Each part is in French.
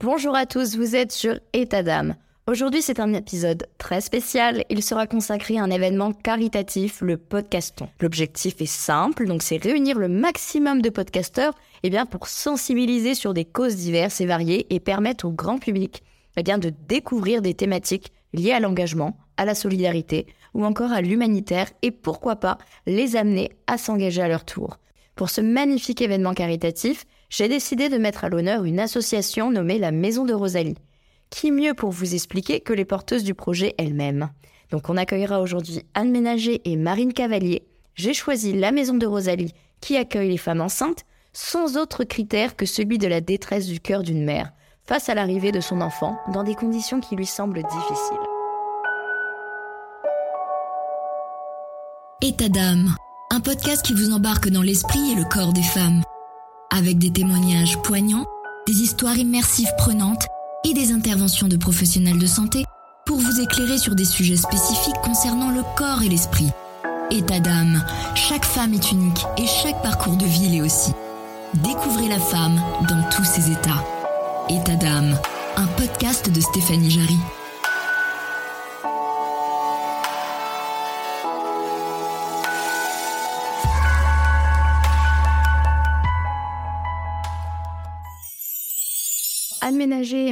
Bonjour à tous, vous êtes sur État d'âme. Aujourd'hui, c'est un épisode très spécial. Il sera consacré à un événement caritatif, le podcaston. L'objectif est simple, donc c'est réunir le maximum de podcasteurs eh bien, pour sensibiliser sur des causes diverses et variées et permettre au grand public eh bien, de découvrir des thématiques liées à l'engagement, à la solidarité ou encore à l'humanitaire et pourquoi pas les amener à s'engager à leur tour. Pour ce magnifique événement caritatif, j'ai décidé de mettre à l'honneur une association nommée la Maison de Rosalie qui mieux pour vous expliquer que les porteuses du projet elles-mêmes? Donc on accueillera aujourd'hui Anne Ménager et Marine Cavalier. J'ai choisi la maison de Rosalie qui accueille les femmes enceintes sans autre critère que celui de la détresse du cœur d'une mère face à l'arrivée de son enfant dans des conditions qui lui semblent difficiles. État d'âme, un podcast qui vous embarque dans l'esprit et le corps des femmes, avec des témoignages poignants, des histoires immersives prenantes et des interventions de professionnels de santé pour vous éclairer sur des sujets spécifiques concernant le corps et l'esprit. État d'âme, chaque femme est unique et chaque parcours de vie l'est aussi. Découvrez la femme dans tous ses états. État d'âme, un podcast de Stéphanie Jarry.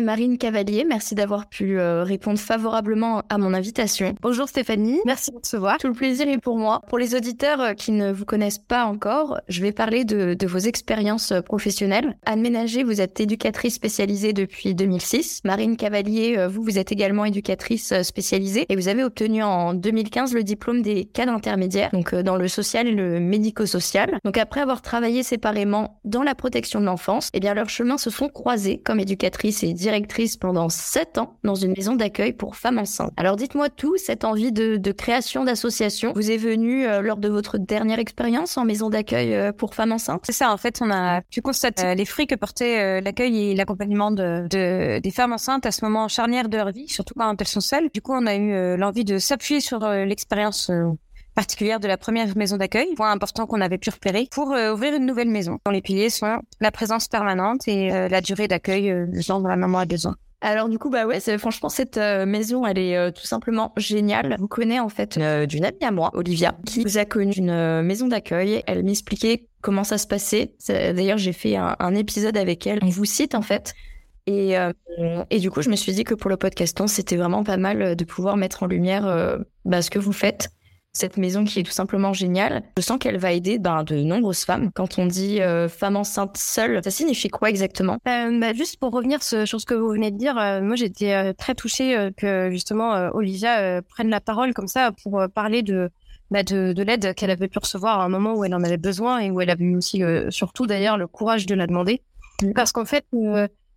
Marine Cavalier, merci d'avoir pu euh, répondre favorablement à mon invitation. Bonjour Stéphanie. Merci de recevoir. Tout le plaisir est pour moi. Pour les auditeurs euh, qui ne vous connaissent pas encore, je vais parler de, vos expériences euh, professionnelles. Anne Ménager, vous êtes éducatrice spécialisée depuis 2006. Marine Cavalier, vous, vous êtes également éducatrice spécialisée et vous avez obtenu en 2015 le diplôme des cadres intermédiaires, donc dans le social et le médico-social. Donc après avoir travaillé séparément dans la protection de l'enfance, eh bien leurs chemins se sont croisés comme éducatrice et directrice pendant sept ans dans une maison d'accueil pour femmes enceintes. Alors dites-moi tout, cette envie de, création d'association vous est venue euh, lors de votre dernière expérience en maison d'accueil euh, pour femmes enceintes? C'est ça, en fait, on a pu constater euh, les fruits que portait l'accueil et l'accompagnement de, des femmes enceintes à ce moment charnière de leur vie, surtout quand elles sont seules. Du coup, on a eu l'envie de s'appuyer sur l'expérience particulière de la première maison d'accueil, point important qu'on avait pu repérer, pour euh, ouvrir une nouvelle maison, dont les piliers sont la présence permanente et euh, la durée d'accueil euh, genre de la maman a besoin. Alors du coup bah ouais, franchement cette maison elle est tout simplement géniale. Vous connaissez en fait d'une amie à moi, Olivia, qui vous a connu une maison d'accueil. Elle m'expliquait comment ça se passait. D'ailleurs j'ai fait un, épisode avec elle. On vous cite en fait. Et, et du coup je me suis dit que pour le podcaston c'était vraiment pas mal de pouvoir mettre en lumière bah, ce que vous faites cette maison qui est tout simplement géniale. Je sens qu'elle va aider ben, de nombreuses femmes. Quand on dit euh, femme enceinte seule, ça signifie quoi exactement? Euh, bah, Juste pour revenir sur ce que vous venez de dire, euh, moi j'étais très touchée que justement Olivia prenne la parole comme ça pour parler de, bah, de, de l'aide qu'elle avait pu recevoir à un moment où elle en avait besoin et où elle avait eu aussi surtout d'ailleurs le courage de la demander. Mmh. Parce qu'en fait,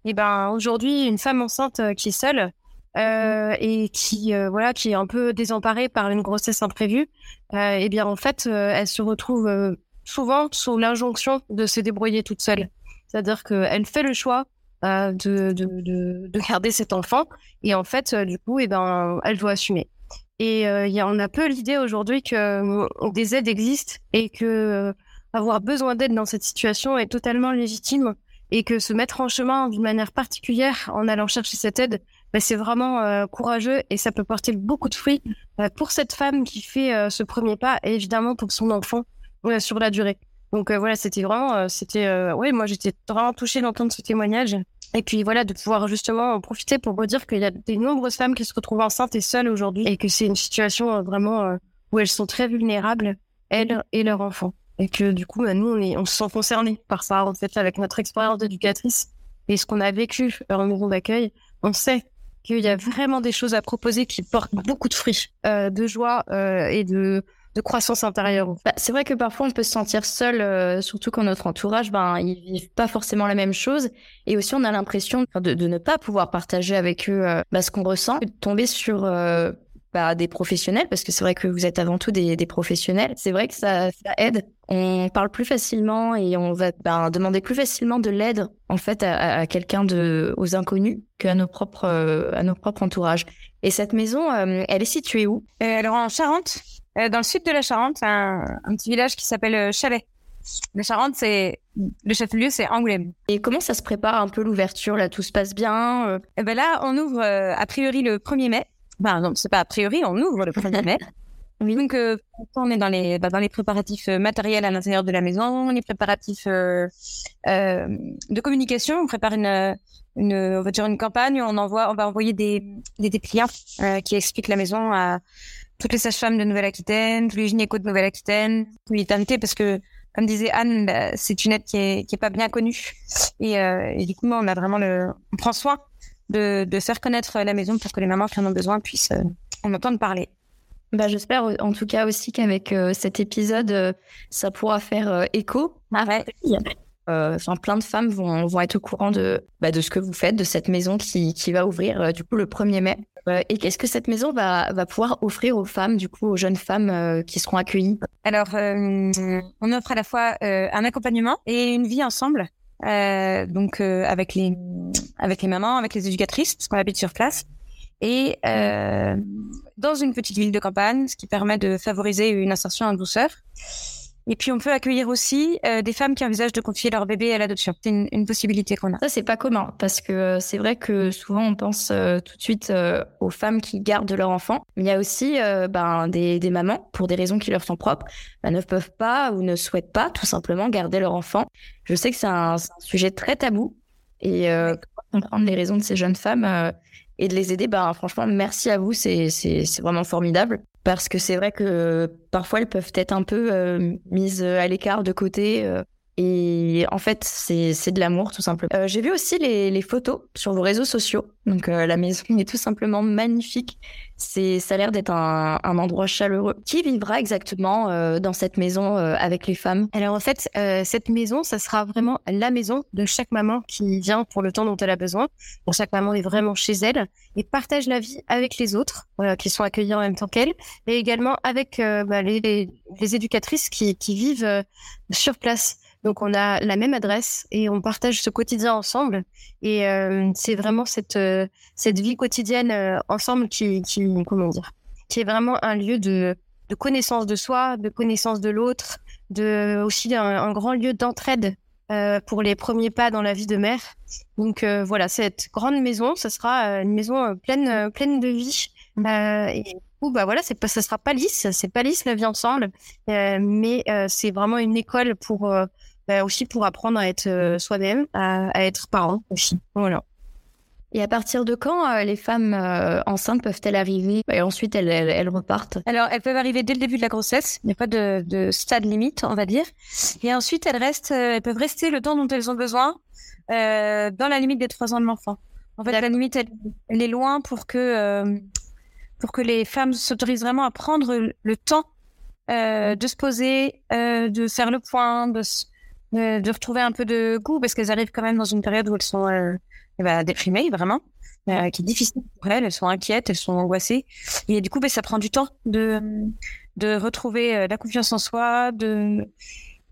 eh ben, aujourd'hui, une femme enceinte qui est seule, euh, et qui euh, voilà qui est un peu désemparée par une grossesse imprévue, euh, et bien en fait elle se retrouve souvent sous l'injonction de se débrouiller toute seule. C'est-à-dire qu'elle fait le choix de, de, de, de, garder cet enfant et en fait du coup et ben elle doit assumer. Et il y a, on a peu l'idée aujourd'hui que des aides existent et que avoir besoin d'aide dans cette situation est totalement légitime et que se mettre en chemin d'une manière particulière en allant chercher cette aide bah, c'est vraiment euh, courageux et ça peut porter beaucoup de fruits euh, pour cette femme qui fait euh, ce premier pas et évidemment pour son enfant sur la durée. Donc voilà, c'était vraiment, c'était, oui, moi j'étais vraiment touchée d'entendre ce témoignage. Et puis voilà, de pouvoir justement en profiter pour redire qu'il y a des nombreuses femmes qui se retrouvent enceintes et seules aujourd'hui et que c'est une situation vraiment où elles sont très vulnérables, elles et leurs enfants. Et que du coup, bah, nous, on, est, on se sent concernés par ça, en fait, avec notre expérience d'éducatrice et ce qu'on a vécu en maison d'accueil. On sait qu'il y a vraiment des choses à proposer qui portent beaucoup de fruits, euh, de joie euh, et de, de, croissance intérieure. Bah, c'est vrai que parfois on peut se sentir seul, euh, surtout quand notre entourage, ben, ils vivent pas forcément la même chose. Et aussi on a l'impression de, de, ne pas pouvoir partager avec eux bah, ce qu'on ressent, de tomber sur bah, des professionnels, parce que c'est vrai que vous êtes avant tout des, des professionnels. C'est vrai que ça, ça, aide. On parle plus facilement et on va ben, demander plus facilement de l'aide en fait à, à quelqu'un de aux inconnus qu'à nos propres euh, à nos propres entourages. Et cette maison, euh, elle est située où? Euh, Alors en Charente, dans le sud de la Charente, un, un petit village qui s'appelle Chalet. La Charente, c'est le chef-lieu, c'est Angoulême. Et comment ça se prépare un peu l'ouverture là? Tout se passe bien Et eh ben là, on ouvre a priori le 1er mai. Enfin non, c'est pas a priori, on ouvre le 1er mai. Oui. Donc, euh, on est dans les, bah, dans les préparatifs euh, matériels à l'intérieur de la maison, les préparatifs euh, euh, de communication. On prépare une, une, on va dire une campagne. On envoie, on va envoyer des, des dépliants euh, qui expliquent la maison à toutes les sages-femmes de Nouvelle-Aquitaine, tous les gynécos de Nouvelle-Aquitaine, l'unité parce que, comme disait Anne, bah, c'est une aide qui est, qui est pas bien connue. Et, et du coup, on a vraiment le, on prend soin de, de faire connaître la maison pour que les mamans qui en ont besoin puissent en entendre parler. Bah, J'espère en tout cas aussi qu'avec euh, cet épisode, euh, ça pourra faire euh, écho. Ah ouais. Enfin, plein de femmes vont, vont être au courant de, bah, de ce que vous faites, de cette maison qui, qui va ouvrir du coup le 1er mai. et qu'est-ce que cette maison va, va pouvoir offrir aux femmes, du coup aux jeunes femmes qui seront accueillies? Alors, on offre à la fois un accompagnement et une vie ensemble. Donc avec les avec les mamans, avec les éducatrices, parce qu'on habite sur place et euh, dans une petite ville de campagne, ce qui permet de favoriser une insertion en douceur. Et puis on peut accueillir aussi euh, des femmes qui envisagent de confier leur bébé à l'adoption. C'est une, une, possibilité qu'on a. Ça c'est pas commun parce que euh, c'est vrai que souvent on pense euh, tout de suite aux femmes qui gardent leur enfant. Mais il y a aussi ben, des, des, mamans pour des raisons qui leur sont propres ben, ne peuvent pas ou ne souhaitent pas tout simplement garder leur enfant. Je sais que c'est un, un, sujet très tabou et comprendre les raisons de ces jeunes femmes et de les aider, bah, franchement, merci à vous, c'est vraiment formidable. Parce que c'est vrai que parfois, elles peuvent être un peu euh, mises à l'écart de côté. Et en fait, c'est de l'amour, tout simplement. Euh, J'ai vu aussi les, photos sur vos réseaux sociaux. Donc, euh, la maison est tout simplement magnifique. Ça a l'air d'être un, endroit chaleureux. Qui vivra exactement euh, dans cette maison avec les femmes? Alors, en fait, cette maison, ça sera vraiment la maison de chaque maman qui vient pour le temps dont elle a besoin. Donc, chaque maman est vraiment chez elle et partage la vie avec les autres qui sont accueillis en même temps qu'elle, mais également avec bah, les, éducatrices qui vivent sur place. Donc on a la même adresse et on partage ce quotidien ensemble. Et euh, c'est vraiment cette euh, cette vie quotidienne euh, ensemble qui, qui comment dire, qui est vraiment un lieu de de connaissance de soi, de connaissance de l'autre, de aussi un, un grand lieu d'entraide euh, pour les premiers pas dans la vie de mère. Donc euh, voilà, cette grande maison, ça sera une maison pleine pleine de vie. et ou bah voilà, c'est pas, ça sera pas lisse, c'est pas lisse la vie ensemble, mais c'est vraiment une école pour bah, aussi pour apprendre à être euh, soi-même, à, à, être parent aussi. Voilà. Et à partir de quand euh, les femmes euh, enceintes peuvent-elles arriver? Et ensuite elles, elles, elles, repartent Alors elles peuvent arriver dès le début de la grossesse. Il n'y a pas de, de, stade limite, on va dire. Et ensuite elles restent, elles peuvent rester le temps dont elles ont besoin euh, dans la limite des trois ans de l'enfant. En fait, la limite elle, elle, est loin pour que pour que les femmes s'autorisent vraiment à prendre le temps de se poser, de faire le point, de de, retrouver un peu de goût parce qu'elles arrivent quand même dans une période où elles sont euh, ben, déprimées vraiment, euh, qui est difficile pour elles. Elles sont inquiètes, elles sont angoissées. Et du coup, ben, ça prend du temps de de retrouver euh, la confiance en soi, de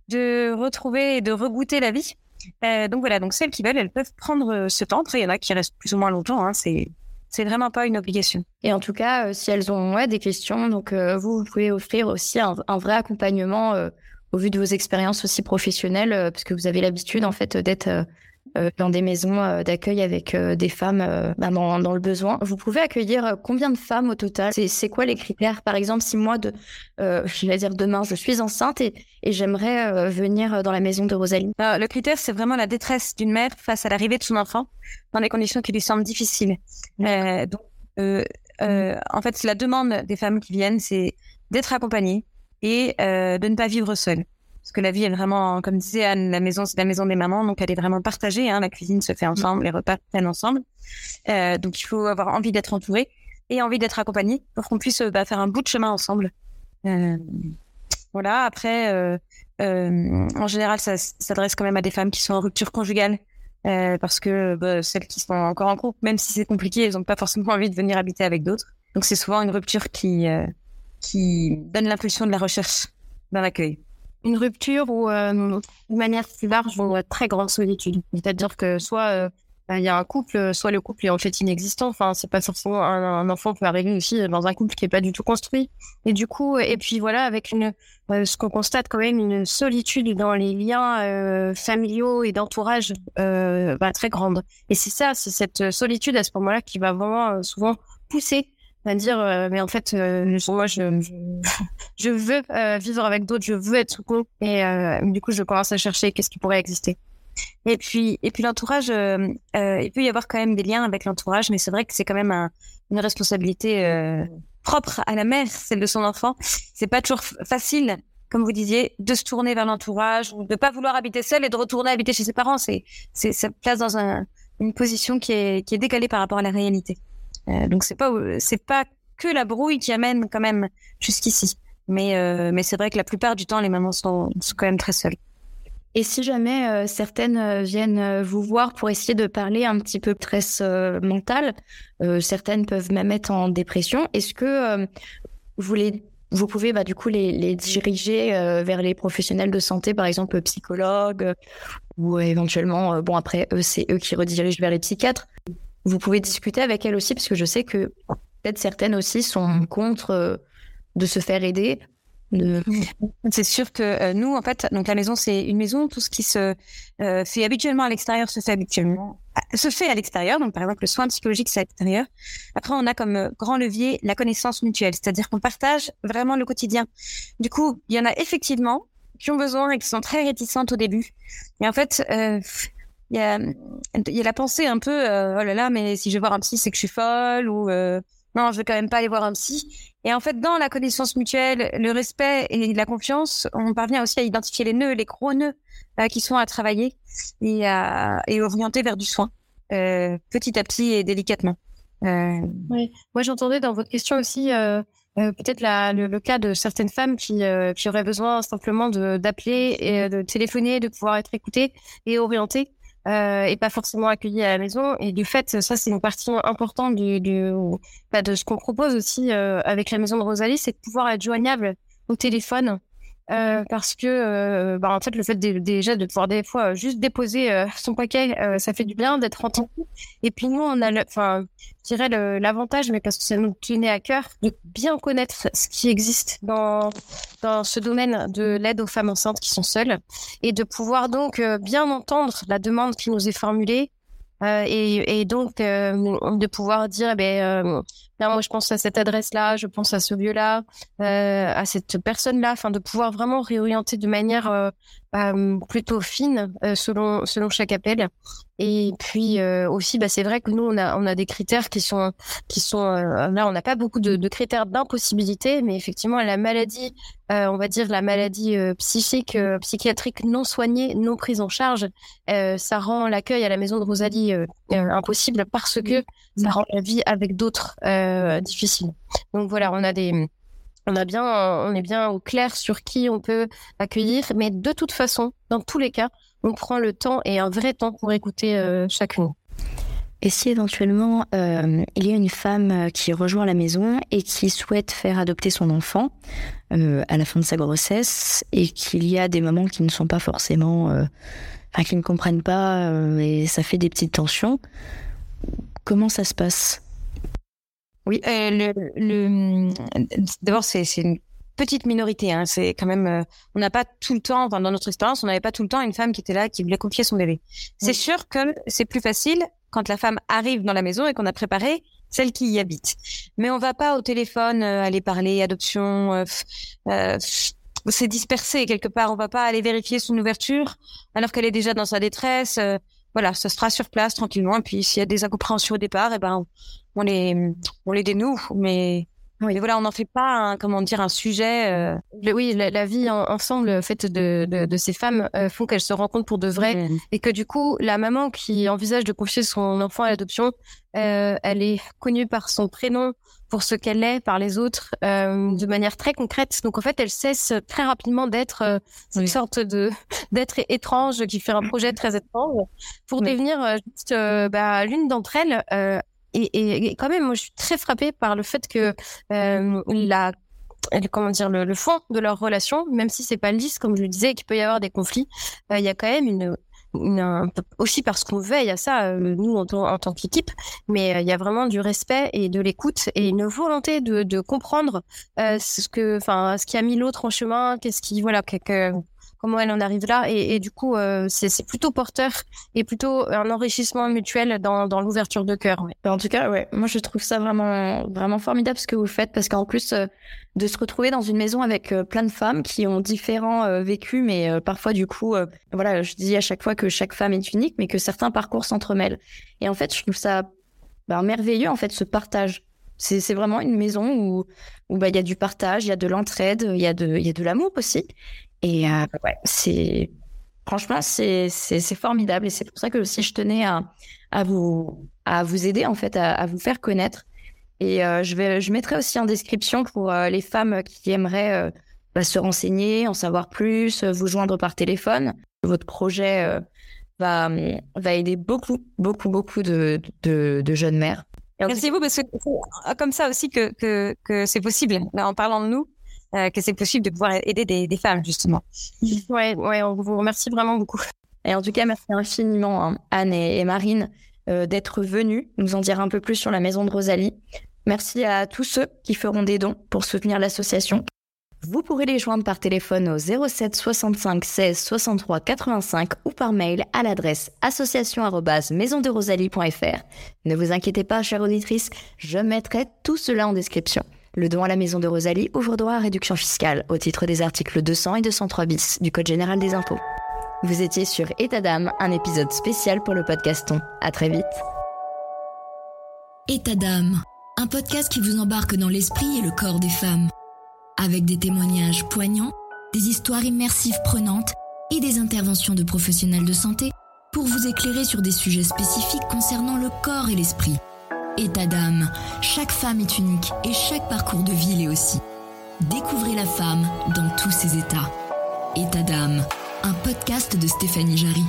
de retrouver et de regoûter la vie. Euh, donc voilà, donc celles qui veulent, elles peuvent prendre euh, ce temps. Après, il y en a qui restent plus ou moins longtemps. Hein, c'est c'est vraiment pas une obligation. Et en tout cas, euh, si elles ont ouais, des questions, donc vous, vous pouvez offrir aussi un, un vrai accompagnement au vu de vos expériences aussi professionnelles, euh, parce que vous avez l'habitude en fait d'être euh, euh, dans des maisons d'accueil avec des femmes bah, dans, dans, le besoin. Vous pouvez accueillir combien de femmes au total? C'est quoi les critères? Par exemple, si moi, de, je vais dire demain, je suis enceinte et, et j'aimerais venir dans la maison de Rosalie. Alors, le critère, c'est vraiment la détresse d'une mère face à l'arrivée de son enfant dans des conditions qui lui semblent difficiles. donc, en fait, la demande des femmes qui viennent, c'est d'être accompagnées, et euh, de ne pas vivre seule. Parce que la vie est vraiment, comme disait Anne, la maison, c'est la maison des mamans, donc elle est vraiment partagée. Hein, la cuisine se fait ensemble, les repas se prennent ensemble. Euh, donc il faut avoir envie d'être entouré et envie d'être accompagné pour qu'on puisse bah, faire un bout de chemin ensemble. Euh, voilà. Après, euh, euh, en général, ça s'adresse quand même à des femmes qui sont en rupture conjugale. Euh, parce que bah, celles qui sont encore en couple, même si c'est compliqué, elles n'ont pas forcément envie de venir habiter avec d'autres. Donc c'est souvent une rupture qui qui donne l'impulsion de la recherche dans l'accueil. Une rupture ou euh, de manière si large, une très grande solitude. C'est-à-dire que soit euh, il y a un couple, soit le couple est en fait inexistant. Enfin, c'est pas forcément un, enfant peut arriver aussi dans un couple qui est pas du tout construit. Et du coup, et puis voilà, avec une, ce qu'on constate quand même une solitude dans les liens familiaux et d'entourage bah, très grande. Et c'est ça, c'est cette solitude à ce moment-là qui va vraiment souvent pousser à dire euh, mais en fait euh, moi je, je, veux euh, vivre avec d'autres je veux être sous et du coup je commence à chercher qu'est-ce qui pourrait exister et puis et puis l'entourage il peut y avoir quand même des liens avec l'entourage mais c'est vrai que c'est quand même un, une responsabilité propre à la mère celle de son enfant c'est pas toujours facile comme vous disiez, de se tourner vers l'entourage, ou de pas vouloir habiter seul et de retourner habiter chez ses parents. C'est, c'est, ça place dans un, une position qui est, qui est décalée par rapport à la réalité. Euh, donc c'est pas c'est pas que la brouille qui amène quand même jusqu'ici. Mais euh, mais c'est vrai que la plupart du temps les mamans sont, sont quand même très seules. Et si jamais euh, certaines viennent vous voir pour essayer de parler un petit peu de stress mental, certaines peuvent même être en dépression. Est-ce que vous les vous pouvez bah, du coup les, les diriger vers les professionnels de santé, par exemple psychologues, ou éventuellement, bon après, eux, c'est eux qui redirigent vers les psychiatres? Vous pouvez discuter avec elle aussi, parce que je sais que peut-être certaines aussi sont contre euh, de se faire aider. De... C'est sûr que euh, nous, en fait, donc la maison, c'est une maison. Tout ce qui se euh, fait habituellement à l'extérieur se fait habituellement se fait à l'extérieur. Donc, par exemple, le soin psychologique, c'est à l'extérieur. Après, on a comme grand levier la connaissance mutuelle, c'est-à-dire qu'on partage vraiment le quotidien. Du coup, il y en a effectivement qui ont besoin et qui sont très réticentes au début. Et en fait, il y a, il y a la pensée un peu, euh, oh là là, mais si je vais voir un psy, c'est que je suis folle ou euh, non, je vais quand même pas aller voir un psy. Et en fait, dans la connaissance mutuelle, le respect et la confiance, on parvient aussi à identifier les nœuds, les gros nœuds euh, qui sont à travailler et à et orienter vers du soin, petit à petit et délicatement. Oui. Moi, j'entendais dans votre question aussi. peut-être le, le, cas de certaines femmes qui, qui auraient besoin simplement d'appeler et de téléphoner, de pouvoir être écoutées et orientées euh, et pas forcément accueillis à la maison. Et du fait, ça c'est une partie importante du, du bah, de ce qu'on propose aussi euh, avec la maison de Rosalie, c'est de pouvoir être joignable au téléphone euh, parce que euh, bah, en fait le fait déjà de pouvoir des fois juste déposer euh, son paquet ça fait du bien d'être entendu et puis nous on a enfin je dirais l'avantage mais parce que ça nous tenait à cœur de bien connaître ce qui existe dans dans ce domaine de l'aide aux femmes enceintes qui sont seules. Et de pouvoir donc bien entendre la demande qui nous est formulée euh, et, et, donc euh, de pouvoir dire, eh ben, euh, moi je pense à cette adresse-là, je pense à ce lieu-là, à cette personne-là, enfin de pouvoir vraiment réorienter de manière plutôt fine selon selon chaque appel. Et puis aussi, bah, c'est vrai que nous on a on a des critères qui sont qui sont là on n'a pas beaucoup de, de critères d'impossibilité, mais effectivement la maladie euh, on va dire la maladie euh, psychique, euh, psychiatrique non soignée, non prise en charge, ça rend l'accueil à la maison de Rosalie impossible parce que ça rend la vie avec d'autres difficile. Donc voilà, on a des, on a bien, on est bien au clair sur qui on peut accueillir, mais de toute façon, dans tous les cas, on prend le temps et un vrai temps pour écouter chacune. Et si éventuellement euh, il y a une femme euh, qui rejoint la maison et qui souhaite faire adopter son enfant euh, à la fin de sa grossesse et qu'il y a des moments qui ne sont pas forcément, enfin qui ne comprennent pas et ça fait des petites tensions, comment ça se passe? Oui, le, le... d'abord c'est une petite minorité. Hein. C'est quand même, on n'a pas tout le temps, dans notre expérience, on n'avait pas tout le temps une femme qui était là, qui voulait confier son bébé. C'est sûr que c'est plus facile quand la femme arrive dans la maison et qu'on a préparé celle qui y habite. Mais on va pas au téléphone euh, aller parler adoption. Euh, euh, c'est dispersé quelque part. On va pas aller vérifier son ouverture alors qu'elle est déjà dans sa détresse. voilà, ça sera sur place tranquillement. Et puis s'il y a des incompréhensions au départ, et eh ben on les on les dénoue. Mais oui, voilà, on n'en fait pas un, comment dire un sujet. Euh... oui, la, vie ensemble, faite de, de, de, ces femmes, euh, font qu'elles se rencontrent pour de vrai, et que du coup, la maman qui envisage de confier son enfant à l'adoption, euh, elle est connue par son prénom, pour ce qu'elle est par les autres, euh, de manière très concrète. Donc en fait, elle cesse très rapidement d'être euh, une sorte de d'être étrange qui fait un projet très étrange pour devenir euh, juste bah, l'une d'entre elles et, et, quand même, moi, je suis très frappée par le fait que euh, la comment dire le, fond de leur relation, même si c'est pas lisse, comme je le disais, qu'il peut y avoir des conflits, euh, il y a quand même une aussi parce qu'on veille à ça, euh, nous en, tant qu'équipe, mais euh, il y a vraiment du respect et de l'écoute et une volonté de, comprendre euh, ce qui a mis l'autre en chemin, qu'est-ce qui, voilà, comment elle en arrive là. Et, du coup, euh, c'est plutôt porteur et plutôt un enrichissement mutuel dans, dans l'ouverture de cœur. Ouais. En tout cas, ouais, moi je trouve ça vraiment, vraiment formidable ce que vous faites parce qu'en plus euh, de se retrouver dans une maison avec euh, plein de femmes qui ont différents euh, vécus, mais parfois du coup, voilà, je dis à chaque fois que chaque femme est unique, mais que certains parcours s'entremêlent. Et en fait, je trouve ça ben, merveilleux en fait ce partage. C'est vraiment une maison où où bah il y a du partage, il y a de l'entraide, il y a de il y a de l'amour aussi. Et euh, ouais, c'est franchement c'est formidable et c'est pour ça que aussi je tenais à à vous à vous aider en fait à, à vous faire connaître. Et euh, je vais je mettrai aussi en description pour euh, les femmes qui aimeraient bah, se renseigner, en savoir plus, vous joindre par téléphone. Votre projet va va aider beaucoup beaucoup beaucoup de de, de jeunes mères. Merci vous parce que c'est comme ça aussi que que, que c'est possible. Là, en parlant de nous, euh, que c'est possible de pouvoir aider des, des, femmes, justement. Ouais, ouais, on vous remercie vraiment beaucoup. Et en tout cas, merci infiniment, hein, Anne et, et Marine, euh, d'être venues nous en dire un peu plus sur la maison de Rosalie. Merci à tous ceux qui feront des dons pour soutenir l'association. Vous pourrez les joindre par téléphone au 07 65 16 63 85 ou par mail à l'adresse association@maisonderosalie.fr. Ne vous inquiétez pas, chère auditrice, je mettrai tout cela en description. Le don à la maison de Rosalie ouvre droit à réduction fiscale au titre des articles 200 et 203 bis du Code général des impôts. Vous étiez sur État d'âme, un épisode spécial pour le podcaston. À très vite. État d'âme, un podcast qui vous embarque dans l'esprit et le corps des femmes. Avec des témoignages poignants, des histoires immersives prenantes et des interventions de professionnels de santé pour vous éclairer sur des sujets spécifiques concernant le corps et l'esprit. État d'âme, chaque femme est unique et chaque parcours de vie l'est aussi. Découvrez la femme dans tous ses états. État d'âme, un podcast de Stéphanie Jarry.